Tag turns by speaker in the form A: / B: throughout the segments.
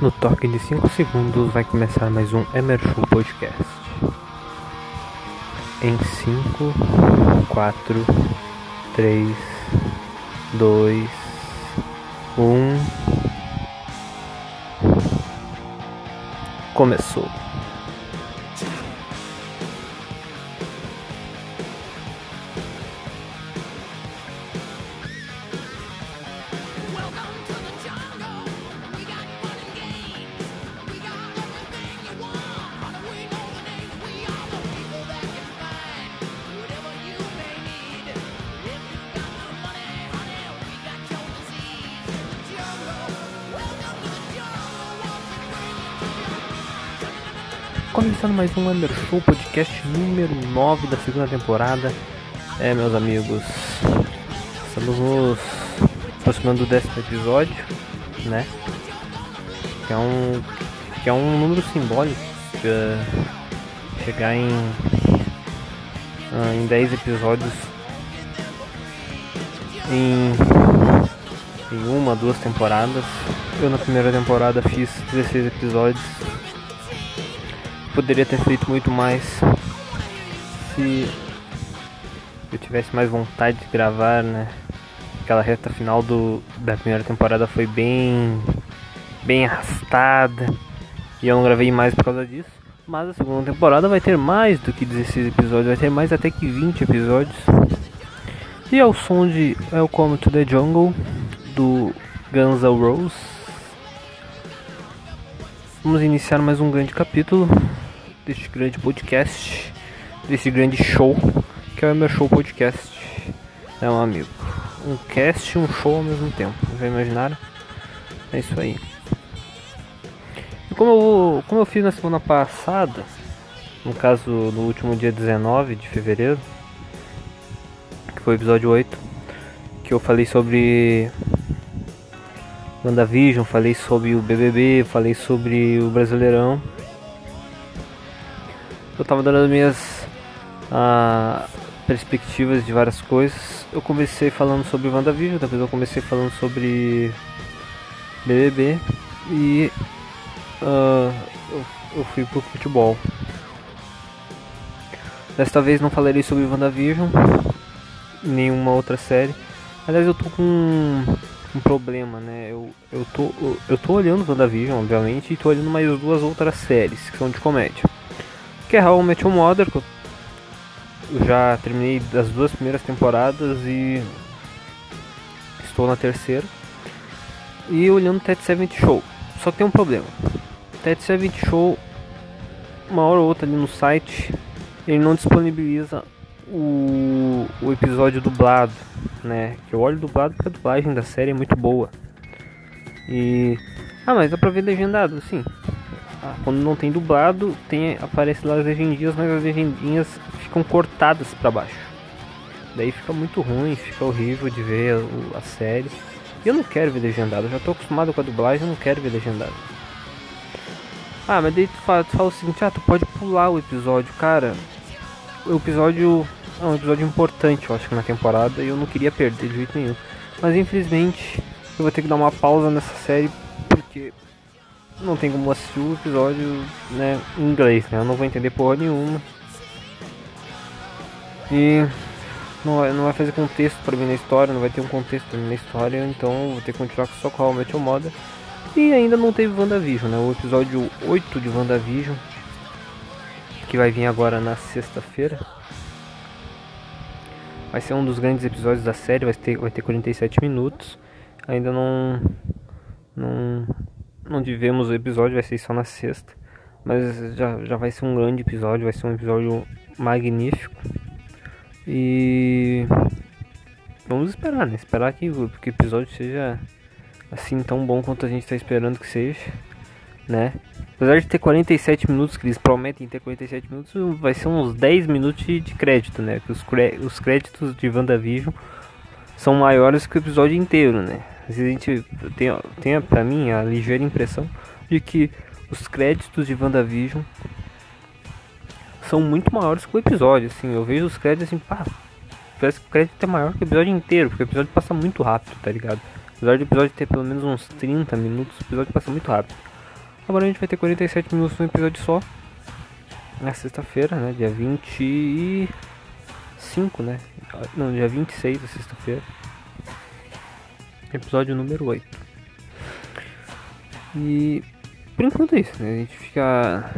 A: No toque de 5 segundos vai começar mais um Emer Show Podcast. Em 5, 4, 3, 2, 1. Começou. Começando mais um Under Show Podcast número 9 da segunda temporada. É, meus amigos, estamos nos aproximando do décimo episódio, né? Que é um, que é um número simbólico pra chegar em, em 10 episódios em, em uma, duas temporadas. Eu na primeira temporada fiz 16 episódios poderia ter feito muito mais se eu tivesse mais vontade de gravar, né? Aquela reta final do, da primeira temporada foi bem bem arrastada e eu não gravei mais por causa disso. Mas a segunda temporada vai ter mais do que 16 episódios, vai ter mais até que 20 episódios. E ao som de Welcome to the Jungle do Guns N' Roses. Vamos iniciar mais um grande capítulo deste grande podcast, desse grande show, que é o meu show podcast. É um amigo. Um cast e um show ao mesmo tempo. Já imaginaram? É isso aí. E como eu, como eu fiz na semana passada, no caso no último dia 19 de fevereiro, que foi o episódio 8, que eu falei sobre WandaVision, falei sobre o BBB, falei sobre o Brasileirão. Eu tava dando as minhas ah, perspectivas de várias coisas. Eu comecei falando sobre WandaVision, depois eu comecei falando sobre BBB e ah, eu, eu fui pro futebol. Desta vez não falarei sobre WandaVision, nenhuma outra série. Aliás, eu tô com um, um problema, né? Eu, eu, tô, eu, eu tô olhando WandaVision, obviamente, e tô olhando mais duas outras séries que são de comédia. Que é How I Met Your Mother, eu já terminei das duas primeiras temporadas e estou na terceira. E olhando Ted 70 Show. Só que tem um problema. Ted 70 Show, uma hora ou outra ali no site, ele não disponibiliza o, o episódio dublado, né? Que eu olho dublado porque a dublagem da série é muito boa. E. Ah, mas dá pra ver legendado, sim. Ah, quando não tem dublado, tem, aparece lá as legendinhas, mas as legendinhas ficam cortadas para baixo. Daí fica muito ruim, fica horrível de ver o- a série. E eu não quero ver legendado, eu já tô acostumado com a dublagem, eu não quero ver legendado. Ah, mas daí tu fala, tu fala o seguinte, ah, tu pode pular o episódio, cara. O episódio é um episódio importante, eu acho na temporada, e eu não queria perder de jeito nenhum. Mas infelizmente eu vou ter que dar uma pausa nessa série porque não tem como assistir o episódio né, em inglês, né? Eu não vou entender porra nenhuma. E não vai, não vai fazer contexto pra mim na história, não vai ter um contexto pra mim na história, então eu vou ter que continuar só com How I Met. E ainda não teve WandaVision, né? O episódio 8 de WandaVision, que vai vir agora na sexta-feira. Vai ser um dos grandes episódios da série, vai ter, vai ter 47 minutos. Ainda não. Não. Não tivemos o episódio, vai ser só na sexta. Mas já, já vai ser um grande episódio, vai ser um episódio magnífico. E. Vamos esperar, né? Esperar que, o- episódio seja assim tão bom quanto a gente tá esperando que seja, né? Apesar de ter 47 minutos, que eles prometem ter 47 minutos, vai ser uns 10 minutos de crédito, né? Que os, os créditos de WandaVision são maiores que o episódio inteiro, né? A gente tem, tem pra mim a ligeira impressão de que os créditos de WandaVision são muito maiores que o episódio, assim. Eu vejo os créditos assim, pá, parece que o crédito é maior que o episódio inteiro, porque o episódio passa muito rápido, tá ligado? Apesar do episódio ter pelo menos uns 30 minutos, o episódio passa muito rápido. Agora a gente vai ter 47 minutos no episódio só. Na sexta-feira, né? Dia 25, né? Não, dia 26 da sexta-feira. Episódio número 8. E por enquanto é isso, né? A gente fica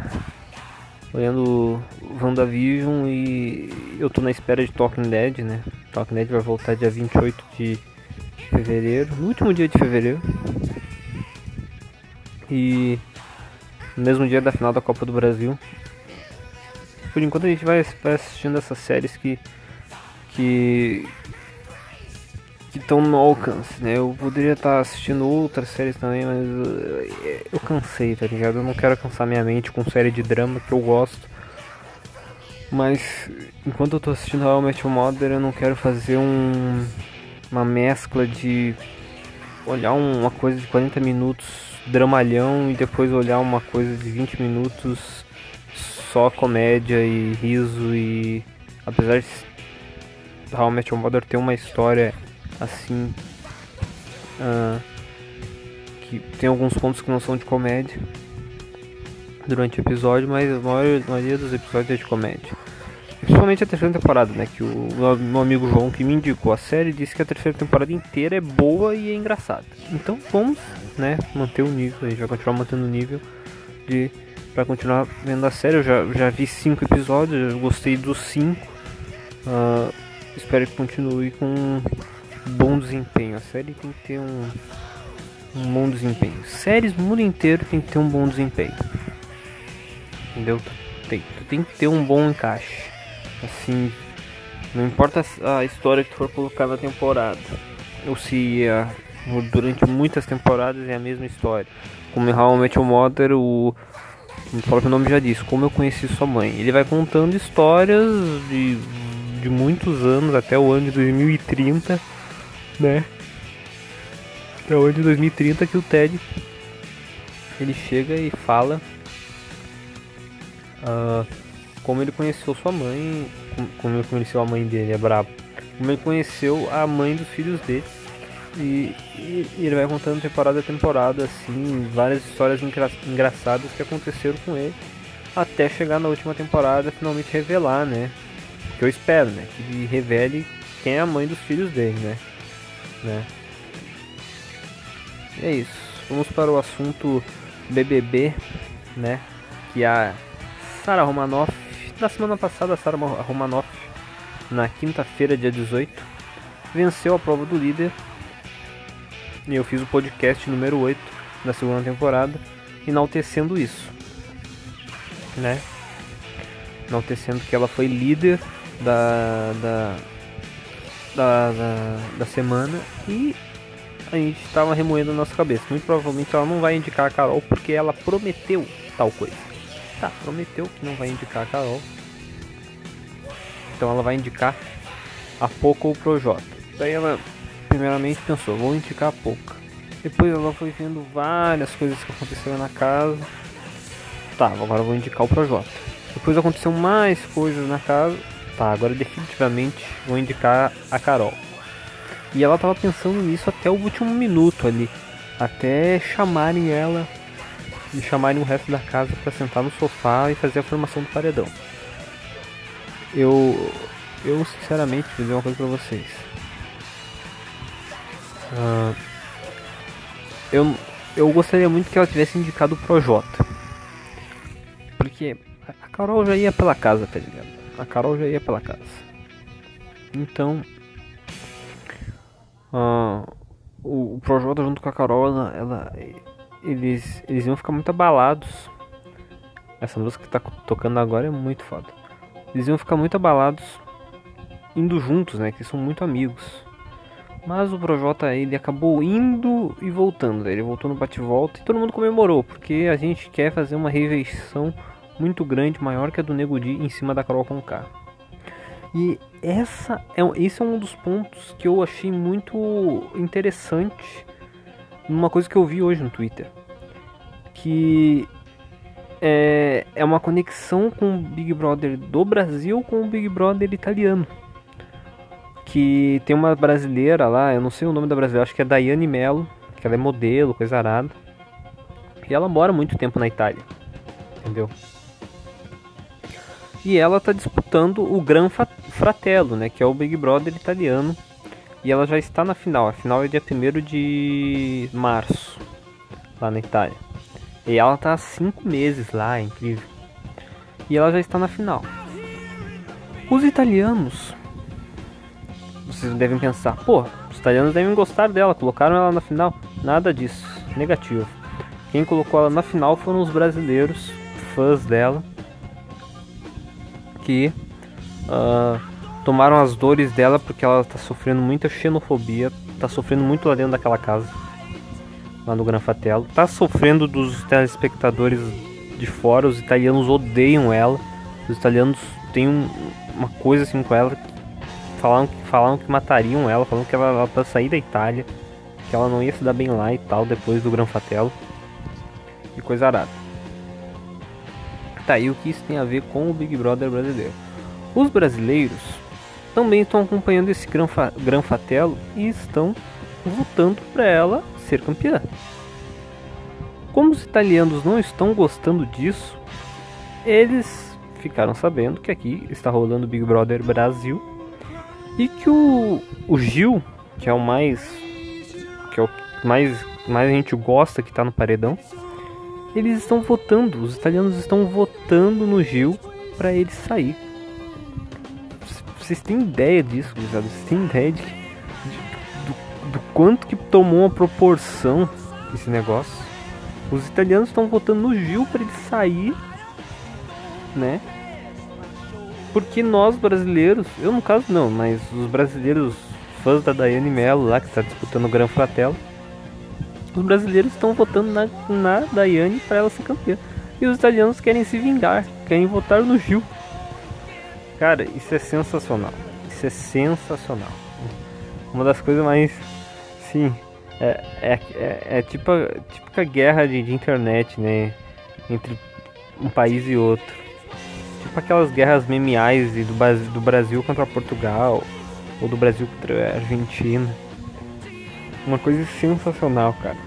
A: olhando WandaVision e eu tô na espera de Talking Dead, né? Talking Dead vai voltar dia 28 de fevereiro, no último dia de fevereiro. E no mesmo dia da final da Copa do Brasil. Por enquanto a gente vai, vai assistindo essas séries que que que estão no alcance, né? Eu poderia estar assistindo outras séries também, mas eu, eu cansei, tá ligado? Eu não quero cansar minha mente com série de drama que eu gosto. Mas enquanto eu tô assistindo How I Met Your Mother, eu não quero fazer um uma mescla de olhar uma coisa de 40 minutos dramalhão e depois olhar uma coisa de 20 minutos só comédia e riso e apesar de How I Met Your Mother ter uma história assim ah, que tem alguns pontos que não são de comédia durante o episódio, mas a maioria, a maioria dos episódios é de comédia. Principalmente a terceira temporada, né? Que o meu, amigo João que me indicou a série disse que a terceira temporada inteira é boa e é engraçada. Então vamos, né, manter o nível, a gente vai continuar mantendo o nível de para continuar vendo a série. Eu já, já vi cinco episódios, eu gostei dos cinco. Ah, espero que continue com bom desempenho. A série tem que ter um, um bom desempenho. Séries no mundo inteiro tem que ter um bom desempenho. Entendeu? Tu tem, tu tem que ter um bom encaixe. Assim, não importa a história que tu for colocar na temporada. Ou se é, durante muitas temporadas é a mesma história. Como em How I Met Your Mother, o, o próprio nome já diz, como eu conheci sua mãe. Ele vai contando histórias de, de muitos anos, até o ano de 2030 né? O ano de 2030 que o Ted ele chega e fala ah, como ele conheceu sua mãe, com- como ele conheceu a mãe dele, é brabo. Como ele conheceu a mãe dos filhos dele. E, e- ele vai contando temporada a temporada, assim, várias histórias engra- engraçadas que aconteceram com ele. Até chegar na última temporada finalmente revelar, né? Que eu espero, né? Que ele revele quem é a mãe dos filhos dele, né? Né? E é isso. Vamos para o assunto BBB, né? Que a Sara Romanoff, na semana passada, a Sara Romanoff, na quinta-feira, dia 18, venceu a prova do líder. E eu fiz o podcast número 8 da segunda temporada, enaltecendo isso, né? Enaltecendo que ela foi líder da, da, da, da, da semana e a gente estava remoendo a nossa cabeça. Muito provavelmente ela não vai indicar a Carol porque ela prometeu tal coisa. Tá, prometeu que não vai indicar a Carol. Então ela vai indicar a Poca ou Projota. Daí ela primeiramente pensou, vou indicar a Poca. Depois ela foi vendo várias coisas que aconteceram na casa. Tá, agora vou indicar o Projota. Depois aconteceu mais coisas na casa. Tá, agora definitivamente vou indicar a Carol. E ela tava pensando nisso até o último minuto ali. Até chamarem ela e chamarem o resto da casa para sentar no sofá e fazer a formação do paredão. Eu, eu sinceramente vou dizer uma coisa pra vocês. Ah, eu, eu gostaria muito que ela tivesse indicado o Projota. Porque a Carol já ia pela casa, tá ligado? A Carol já ia pela casa. Então, ah, o, o Projota junto com a Carol, ela, ela- eles, eles iam ficar muito abalados. Essa música que tá tocando agora é muito foda. Eles iam ficar muito abalados indo juntos, né? Que são muito amigos. Mas o Projota ele acabou indo e voltando. né? Ele voltou no bate-volta e todo mundo comemorou, porque a gente quer fazer uma rejeição muito grande, maior que a do Nego Di em cima da Carol Conká. E essa é, esse é um dos pontos que eu achei muito interessante numa coisa que eu vi hoje no Twitter. Que é, é uma conexão com o Big Brother do Brasil com o Big Brother italiano. Que tem uma brasileira lá, eu não sei o nome da brasileira, acho que é Daiane Mello, que ela é modelo, coisa arada. E ela mora muito tempo na Itália. Entendeu? E ela tá disputando o Gran Fratello, né? Que é o Big Brother italiano. E ela já está na final. A final é dia 1 de março, lá na Itália. E ela tá há 5 meses lá, é incrível. E ela já está na final. Os italianos. Vocês devem pensar, pô, os italianos devem gostar dela, colocaram ela na final. Nada disso, negativo. Quem colocou ela na final foram os brasileiros, fãs dela, que ah, tomaram as dores dela porque ela tá sofrendo muita xenofobia, tá sofrendo muito lá dentro daquela casa, lá no Gran Fratello, tá sofrendo dos telespectadores de fora, os italianos odeiam ela, os italianos têm um- uma coisa assim com ela, falaram, que- falaram que matariam ela, falaram que ela era pra sair da Itália, que ela não ia se dar bem lá e tal, depois do Gran Fratello, e coisa arada. Tá, e o que isso tem a ver com o Big Brother brasileiro? Os brasileiros também estão acompanhando esse Gran, Gran Fratello e estão votando para ela ser campeã. Como os italianos não estão gostando disso, eles ficaram sabendo que aqui está rolando o Big Brother Brasil e que o, o Gil, que é o mais que é o mais mais a gente gosta que está no paredão, eles estão votando, os italianos estão votando no Gil para ele sair. Vocês têm ideia disso? Vocês têm ideia de, de- do, do quanto que tomou uma proporção esse negócio? Os italianos estão votando no Gil para ele sair, né? Porque nós brasileiros, eu no caso não, mas os brasileiros fãs da Daiane Mello lá que está disputando o Gran Fratello, os brasileiros estão votando na, na Daiane para ela ser campeã. E os italianos querem se vingar, querem votar no Gil. Cara, isso é sensacional. Isso é sensacional. Uma das coisas mais. Sim, é, é, é, é tipo a típica guerra de, de internet, né? Entre um país e outro. Tipo aquelas guerras memeais do, do Brasil contra Portugal, ou do Brasil contra a Argentina. Uma coisa sensacional, cara.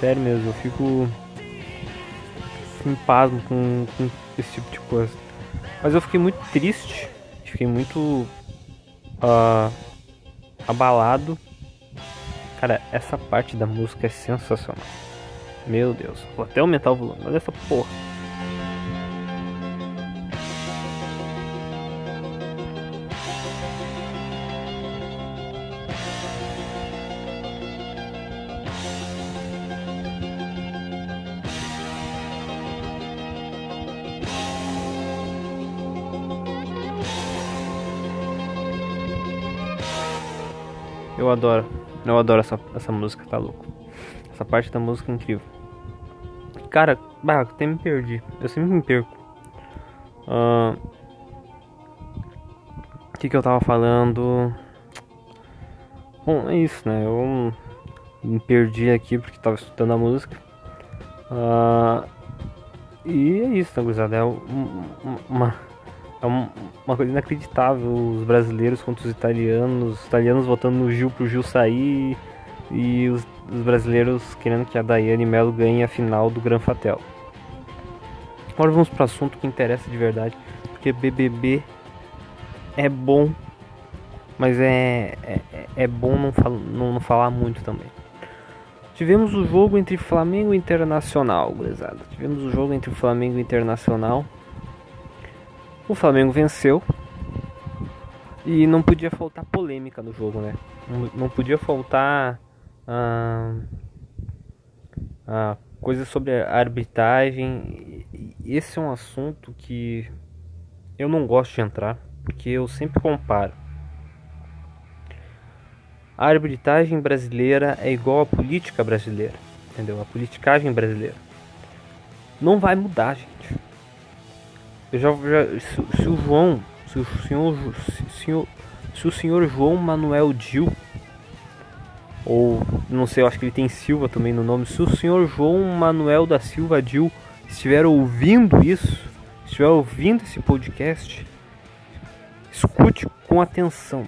A: Sério mesmo, eu fico em pasmo com, com esse tipo de coisa. Mas eu fiquei muito triste, fiquei muito ah, abalado. Cara, essa parte da música é sensacional. Meu Deus, vou até aumentar o volume. Olha essa porra. Eu adoro. Eu adoro essa, essa música, tá louco. Essa parte da música é incrível. Cara, bah, até me perdi. Eu sempre me perco. O que, que eu tava falando? Bom, é isso, né? Eu me perdi aqui porque tava escutando a música. Ah, e é isso, né, gurizada? É um- um- uma, é um- uma coisa inacreditável. Os brasileiros contra os italianos. Os italianos votando no Gil pro Gil sair. E os, os brasileiros querendo que a Daiane Mello ganhe a final do Gran Fratello. Agora vamos pro assunto que interessa de verdade. Porque BBB é bom. Mas é, é, é bom não, fal, não, não falar muito também. Tivemos o jogo entre Flamengo e Internacional, gurizada. Tivemos o jogo entre Flamengo e Internacional. O Flamengo venceu. E não podia faltar polêmica no jogo, né? Não, podia faltar ah, ah, coisas sobre a arbitragem. Esse é um assunto que eu não gosto de entrar, porque eu sempre comparo. A arbitragem brasileira é igual à política brasileira, entendeu? A politicagem brasileira. Não vai mudar, gente. Eu já, já se, se o João, se o senhor, se, senhor- se o senhor João Manuel Dil, ou não sei, eu acho que ele tem Silva também no nome. Se o senhor João Manuel da Silva Dil estiver ouvindo isso, estiver ouvindo esse podcast, escute com atenção.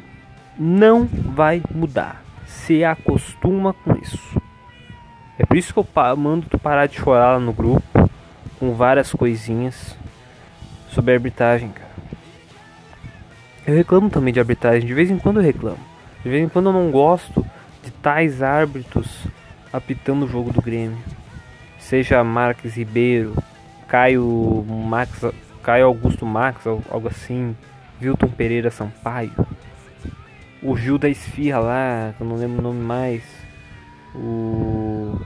A: Não vai mudar. Se acostuma com isso. É por isso que eu mando tu parar de chorar lá no grupo com várias coisinhas sobre a arbitragem, cara. Eu reclamo também de arbitragem, de vez em quando eu reclamo. De vez em quando eu não gosto de tais árbitros apitando o jogo do Grêmio. Seja Marques Ribeiro, Caio Max, Caio Augusto Max, al- algo assim, Wilton Pereira Sampaio, o Gil da Esfirra lá, que eu não lembro o nome mais, o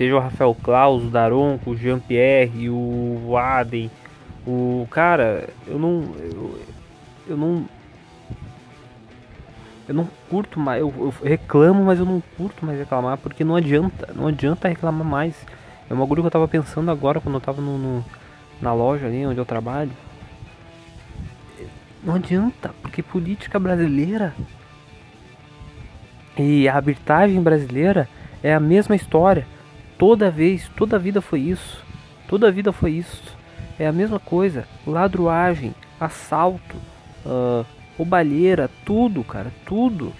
A: seja o Rafael Claus, o Daronco, o Jean Pierre, o Aden, o cara, eu não eu, eu não eu não curto mais, eu, eu reclamo, mas eu não curto mais reclamar porque não adianta, não adianta reclamar mais. É uma coisa que eu tava pensando agora quando eu tava no, no- na loja ali onde eu trabalho. Não adianta, porque política brasileira e a arbitragem brasileira é a mesma história. Toda vez, toda vida foi isso. Toda vida foi isso. É a mesma coisa. Ladruagem, assalto, ah, roubalheira, tudo, cara, tudo.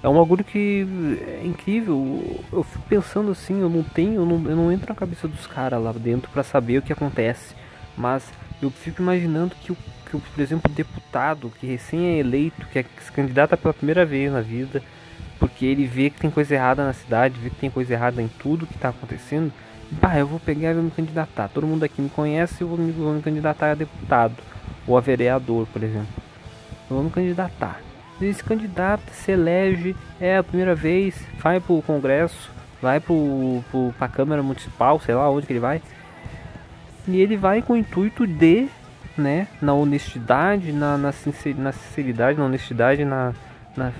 A: É um bagulho que é incrível. Eu fico pensando assim, eu não tenho, eu não, eu não entro na cabeça dos caras lá dentro pra saber o que acontece. Mas eu fico imaginando que, que por exemplo, o deputado que recém é eleito, que, é, se candidata pela primeira vez na vida, porque ele vê que tem coisa errada na cidade, vê que tem coisa errada em tudo que tá acontecendo. Bah, eu vou pegar e vou me candidatar. Todo mundo aqui me conhece, eu vou me, vou me candidatar a deputado ou a vereador, por exemplo. Eu vou me candidatar. Ele se candidata, se elege, é a primeira vez, vai pro Congresso, vai pro, pro, pra Câmara Municipal, sei lá onde que ele vai. E ele vai com o intuito de, né, na honestidade, na, na, na sinceridade, na honestidade, na, na,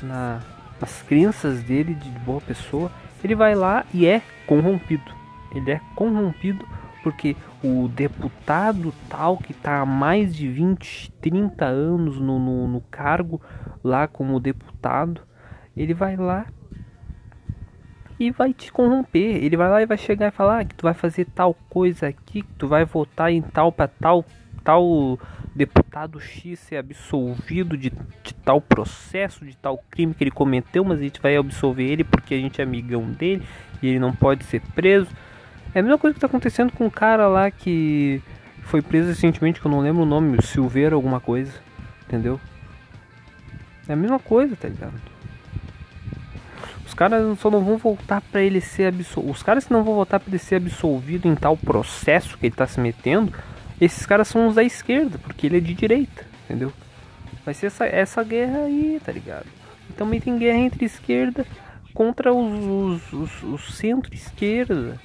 A: na, nas crenças dele de boa pessoa, ele vai lá e é corrompido. Ele é corrompido porque o deputado tal que está há mais de 20, 30 anos no, no, no cargo lá como deputado, ele vai lá e vai te corromper. Ele vai lá e vai chegar e falar que tu vai fazer tal coisa aqui, que tu vai votar em tal para tal tal deputado X ser absolvido de, de tal processo, de tal crime que ele cometeu, mas a gente vai absolver ele porque a gente é amigão dele e ele não pode ser preso. É a mesma coisa que tá acontecendo com o cara lá que foi preso recentemente, que eu não lembro o nome, Silveira alguma coisa, entendeu? É a mesma coisa, tá ligado? Os caras só não vão voltar pra ele ser absolvido. Os caras não vão voltar pra ele ser absolvido em tal processo que ele tá se metendo, esses caras são os da esquerda, porque ele é de direita, entendeu? Vai ser essa, essa guerra aí, tá ligado? E também tem guerra entre esquerda contra os, os, os, os centro-esquerda.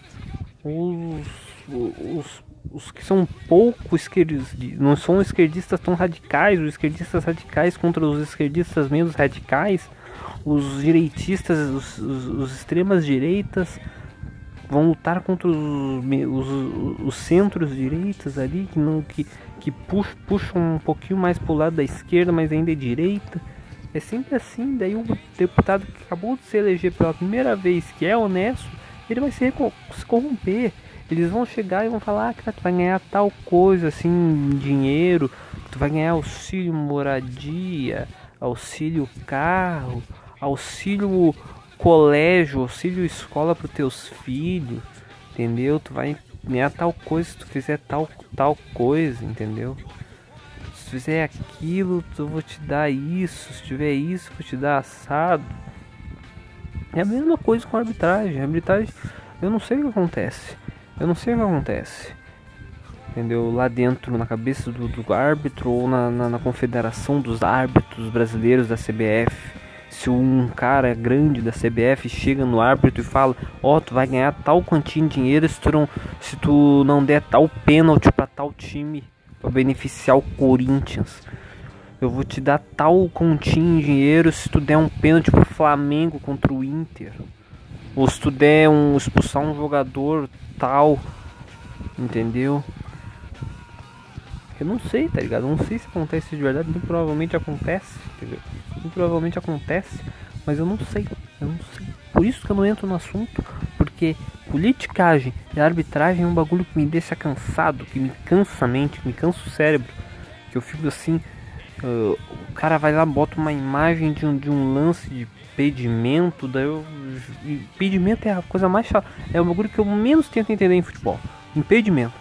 A: Os, os, os que são pouco esquerdistas, não são esquerdistas tão radicais, os esquerdistas radicais contra os esquerdistas menos radicais, os direitistas, os, os, os extremas direitas vão lutar contra os, os, os centros direitas ali que não que, que puxam, puxam um pouquinho mais pro lado da esquerda, mas ainda é direita. É sempre assim, daí o deputado que acabou de se eleger pela primeira vez, que é honesto, ele vai se, se corromper. Eles vão chegar e vão falar ah, cara, tu vai ganhar tal coisa assim, dinheiro, tu vai ganhar auxílio moradia, auxílio carro, auxílio colégio, auxílio escola para teus filhos, entendeu? Tu vai ganhar tal coisa se tu fizer tal, tal coisa, entendeu? Se tu fizer aquilo, eu vou te dar isso, se tiver isso, vou te dar assado. É a mesma coisa com a arbitragem. A arbitragem, eu não sei o que acontece. Eu não sei o que acontece. Entendeu? Lá dentro, na cabeça do, do árbitro ou na, na, na confederação dos árbitros brasileiros da CBF. Se um cara grande da CBF chega no árbitro e fala: Ó, tu vai ganhar tal quantia em dinheiro se tu não, se tu não der tal pênalti pra tal time pra beneficiar o Corinthians. Eu vou te dar tal continha em dinheiro se tu der um pênalti pro Flamengo contra o Inter. Ou se tu der um expulsar um jogador tal. Entendeu? Eu não sei, tá ligado? Eu não sei se acontece de verdade, muito provavelmente acontece? Muito provavelmente acontece, mas eu não sei, eu não sei. Por isso que eu não entro no assunto, porque politicagem e arbitragem é um bagulho que me deixa cansado, que me cansa a mente, que me cansa o cérebro. Que eu fico assim. ah, o cara vai lá, bota uma imagem de um, de um lance de impedimento, daí eu. Impedimento é a coisa mais chata. É o bagulho que eu menos tento entender em futebol. Impedimento.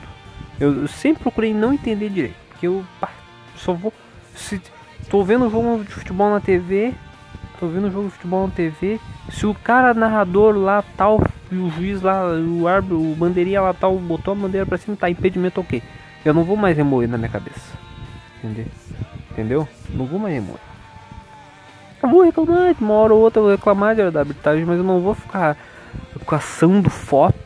A: Eu, sempre procurei não entender direito. Porque eu só vou. Se tô vendo um jogo de futebol na TV. Tô vendo um jogo de futebol na TV. Se o cara narrador lá tal e o juiz lá, o árbitro, o bandeirinha lá tal, botou a bandeira pra cima, tá impedimento ok. Eu não vou mais remoer na minha cabeça. Entendeu? Entendeu? Não vou mais remoer. Eu vou reclamar, uma hora ou outra eu vou reclamar da arbitragem, mas eu não vou ficar caçando foto,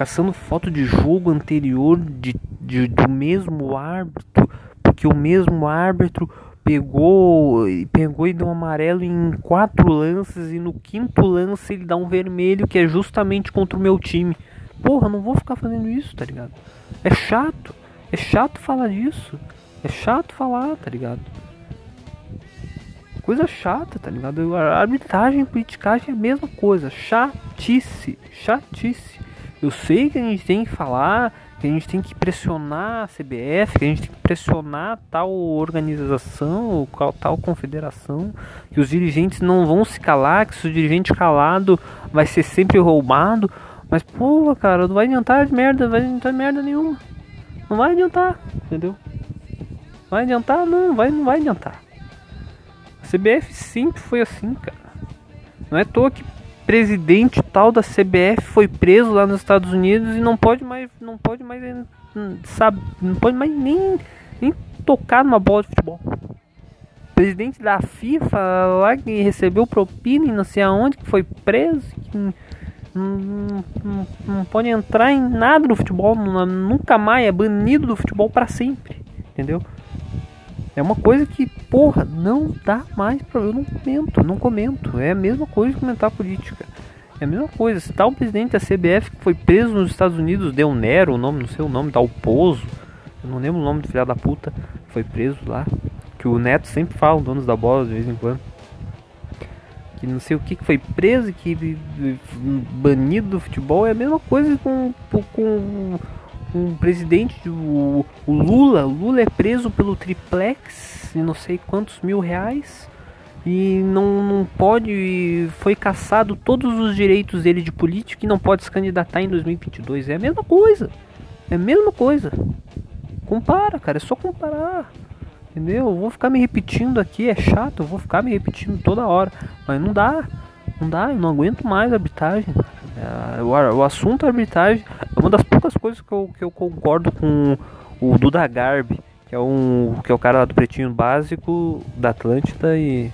A: caçando foto de jogo anterior de, de- do mesmo árbitro, porque o mesmo árbitro pegou, pegou e deu um amarelo em quatro lances e no quinto lance ele dá um vermelho que é justamente contra o meu time. Porra, não vou ficar fazendo isso, tá ligado? É chato, é chato falar disso, é chato falar, tá ligado? Coisa chata, tá ligado? A arbitragem e politicagem é a mesma coisa. Chatice. Chatice. Eu sei que a gente tem que falar, que a gente tem que pressionar a CBF, que a gente tem que pressionar tal organização, qual- tal confederação, que os dirigentes não vão se calar, que se o dirigente calado vai ser sempre roubado. Mas, porra, cara, não vai adiantar de merda, não vai adiantar merda nenhuma. Não vai adiantar, entendeu? Vai adiantar? Não, vai, não vai adiantar. A CBF sempre foi assim, cara. Não é à toa que presidente tal da CBF foi preso lá nos Estados Unidos e não pode mais, não pode mais, hum, sabe, não pode mais nem, nem tocar numa bola de futebol. Presidente da FIFA lá que recebeu propina e não sei aonde, que foi preso, que não, não- não- pode entrar em nada no futebol, nu- nunca mais, é banido do futebol para sempre, entendeu? É uma coisa que, porra, não dá mais pra eu não comento, não comento. É a mesma coisa que comentar política. É a mesma coisa. Se tá o presidente da CBF que foi preso nos Estados Unidos, Del Nero, o nome, não sei o nome, Dalpozo. Eu não lembro o nome do filho da puta. Foi preso lá. Que o Neto sempre fala, donos da bola, de vez em quando. Que não sei o que que foi preso, que banido do futebol. É a mesma coisa com, com um presidente, o, o Lula, o Lula é preso pelo triplex e não sei quantos mil reais e não, não pode, foi caçado todos os direitos dele de política e não pode se candidatar em 2022. É a mesma coisa, é a mesma coisa. Compara, cara, é só comparar. Entendeu? Eu vou ficar me repetindo aqui, é chato, eu vou ficar me repetindo toda hora. Mas não dá, não dá, eu não aguento mais a arbitragem. É, o, o assunto arbitragem é uma das poucas coisas que eu, que eu concordo com o Duda Garbi, que é, um, que é o cara lá do Pretinho Básico da Atlântida e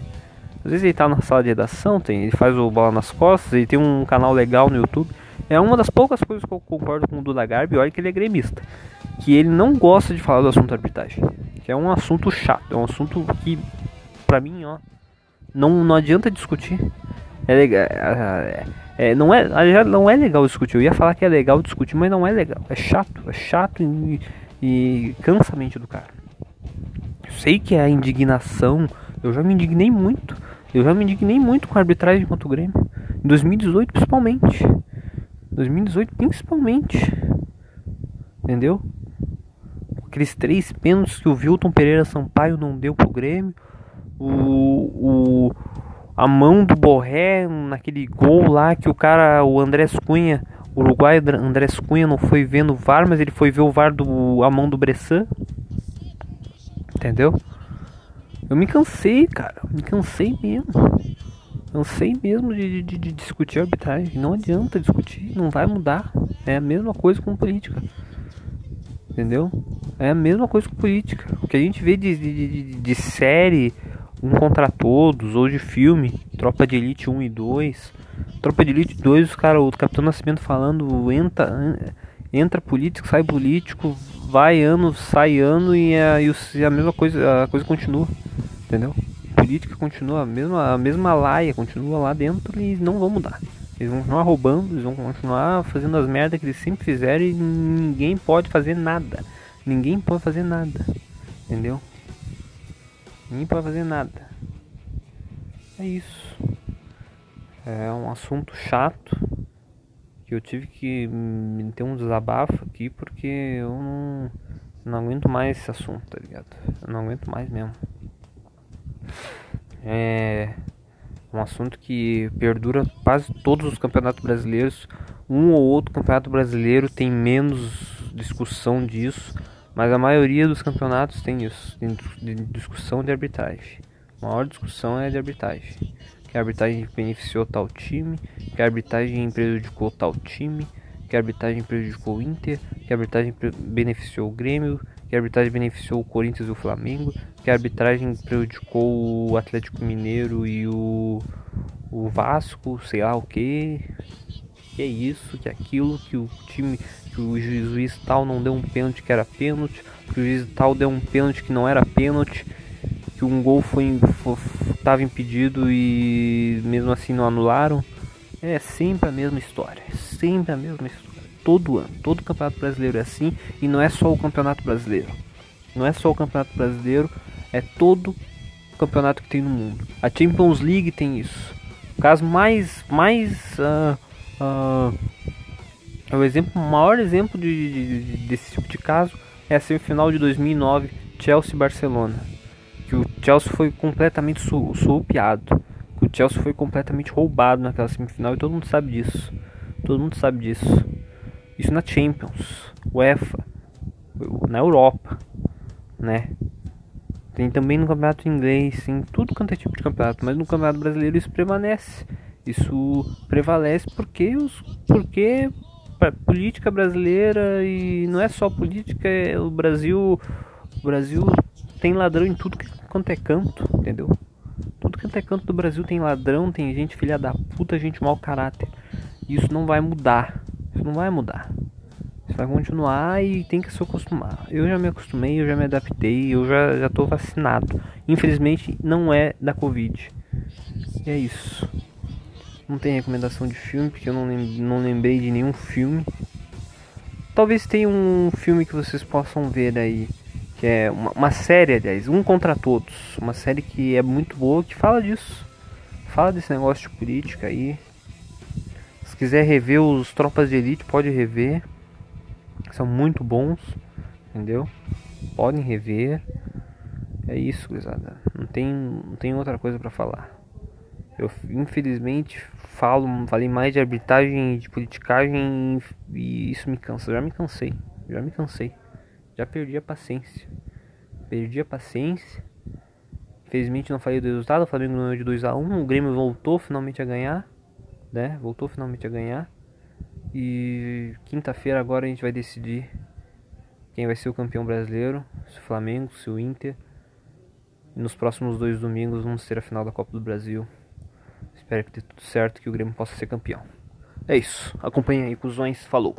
A: às vezes ele tá na sala de redação, tem, ele faz o bola nas costas, ele tem um canal legal no YouTube. É uma das poucas coisas que eu concordo com o Duda Garbi, olha que ele é gremista. Que ele não gosta de falar do assunto arbitragem. Que é um assunto chato, é um assunto que, pra mim, ó, não, não adianta discutir. É legal. É, é, não, é, não é legal discutir. Eu ia falar que é legal discutir, mas não é legal. É chato, é chato e, e cansa a mente do cara. Eu sei que é a indignação. Eu já me indignei muito. Eu já me indignei muito com a arbitragem contra o Grêmio. Em 2018, principalmente. 2018, principalmente. Entendeu? Aqueles três pênaltis que o Wilton Pereira Sampaio não deu pro Grêmio. O, o, a mão do Borré naquele gol lá que o cara, o Andrés Cunha, o Uruguai Andrés Cunha não foi ver no VAR, mas ele foi ver o VAR do a mão do Bressan. Entendeu? Eu me cansei, cara. Me cansei mesmo. Cansei mesmo de, de, de discutir arbitragem. Não adianta discutir, não vai mudar. É a mesma coisa com política. Entendeu? É a mesma coisa com política. O que a gente vê de, de, de, de série, um contra todos, ou de filme, Tropa de Elite 1 e 2. Tropa de Elite 2, os cara, o Capitão Nascimento falando, entra, entra político, sai político, vai ano, sai ano e a, e a mesma coisa, a coisa continua. Entendeu? Política continua, a mesma, a mesma laia continua lá dentro e não vão mudar. Eles vão continuar roubando, eles vão continuar fazendo as merdas que eles sempre fizeram e ninguém pode fazer nada. Ninguém pode fazer nada. Entendeu? Ninguém pode fazer nada. É isso. É um assunto chato. que eu tive que ter um desabafo aqui porque eu não, não aguento mais esse assunto, tá ligado? Eu não aguento mais mesmo. É um assunto que perdura quase todos os campeonatos brasileiros. Um ou outro campeonato brasileiro tem menos discussão disso, mas a maioria dos campeonatos tem isso, tem discussão de arbitragem. A maior discussão é de arbitragem. Que a arbitragem beneficiou tal time, que a arbitragem prejudicou tal time, que a arbitragem prejudicou o Inter, que a arbitragem beneficiou o Grêmio, que a arbitragem beneficiou o Corinthians e o Flamengo, que a arbitragem prejudicou o Atlético Mineiro e o, o Vasco, sei lá o que. Que é isso, que é aquilo, que o time, que o juiz tal não deu um pênalti que era pênalti, que o juiz tal deu um pênalti que não era pênalti, que um gol foi estava impedido e mesmo assim não anularam. É sempre a mesma história, sempre a mesma história todo ano. Todo campeonato brasileiro é assim e não é só o campeonato brasileiro. Não é só o campeonato brasileiro, é todo campeonato que tem no mundo. A Champions League tem isso. O caso mais mais uh, uh, o exemplo, maior exemplo de, de, de, desse tipo de caso é a semifinal de 2009 Chelsea-Barcelona, que o Chelsea foi completamente su surrupiado, que o Chelsea foi completamente roubado naquela semifinal e todo mundo sabe disso. Todo mundo sabe disso. Isso na Champions, UEFA, na Europa, né? Tem também no campeonato inglês, em tudo quanto é tipo de campeonato, mas no campeonato brasileiro isso permanece. Isso prevalece porque os porque a política brasileira e não é só política, é o Brasil, o Brasil tem ladrão em tudo que, quanto é canto, entendeu? Tudo quanto é canto do Brasil tem ladrão, tem gente filha da puta, gente mau caráter. Isso não vai mudar. Isso não vai mudar. Isso vai continuar e tem que se acostumar. Eu já me acostumei, eu já me adaptei, eu já, já tô vacinado. Infelizmente não é da Covid. E é isso. Não tem recomendação de filme, porque eu não, não lembrei de nenhum filme. Talvez tenha um filme que vocês possam ver aí. Que é uma, uma série, aliás, Um Contra Todos. Uma série que é muito boa, que fala disso. Fala desse negócio de política aí. Se quiser rever os Tropas de Elite, pode rever. São muito bons, entendeu? Podem rever. É isso, gurizada. Não tem, não tem outra coisa para falar. Eu infelizmente falo, falei mais de arbitragem, de politicagem e isso me cansa. já me cansei, já me cansei. Já perdi a paciência. Perdi a paciência. Infelizmente não falei do resultado, o Flamengo ganhou de 2 a 1, o Grêmio voltou finalmente a ganhar né? Voltou finalmente a ganhar. E quinta-feira agora a gente vai decidir quem vai ser o campeão brasileiro, se o Flamengo, se o Inter. E nos próximos dois domingos vamos ter a final da Copa do Brasil. Espero que dê tudo certo que o Grêmio possa ser campeão. É isso. Acompanhe aí, cuzões. Falou.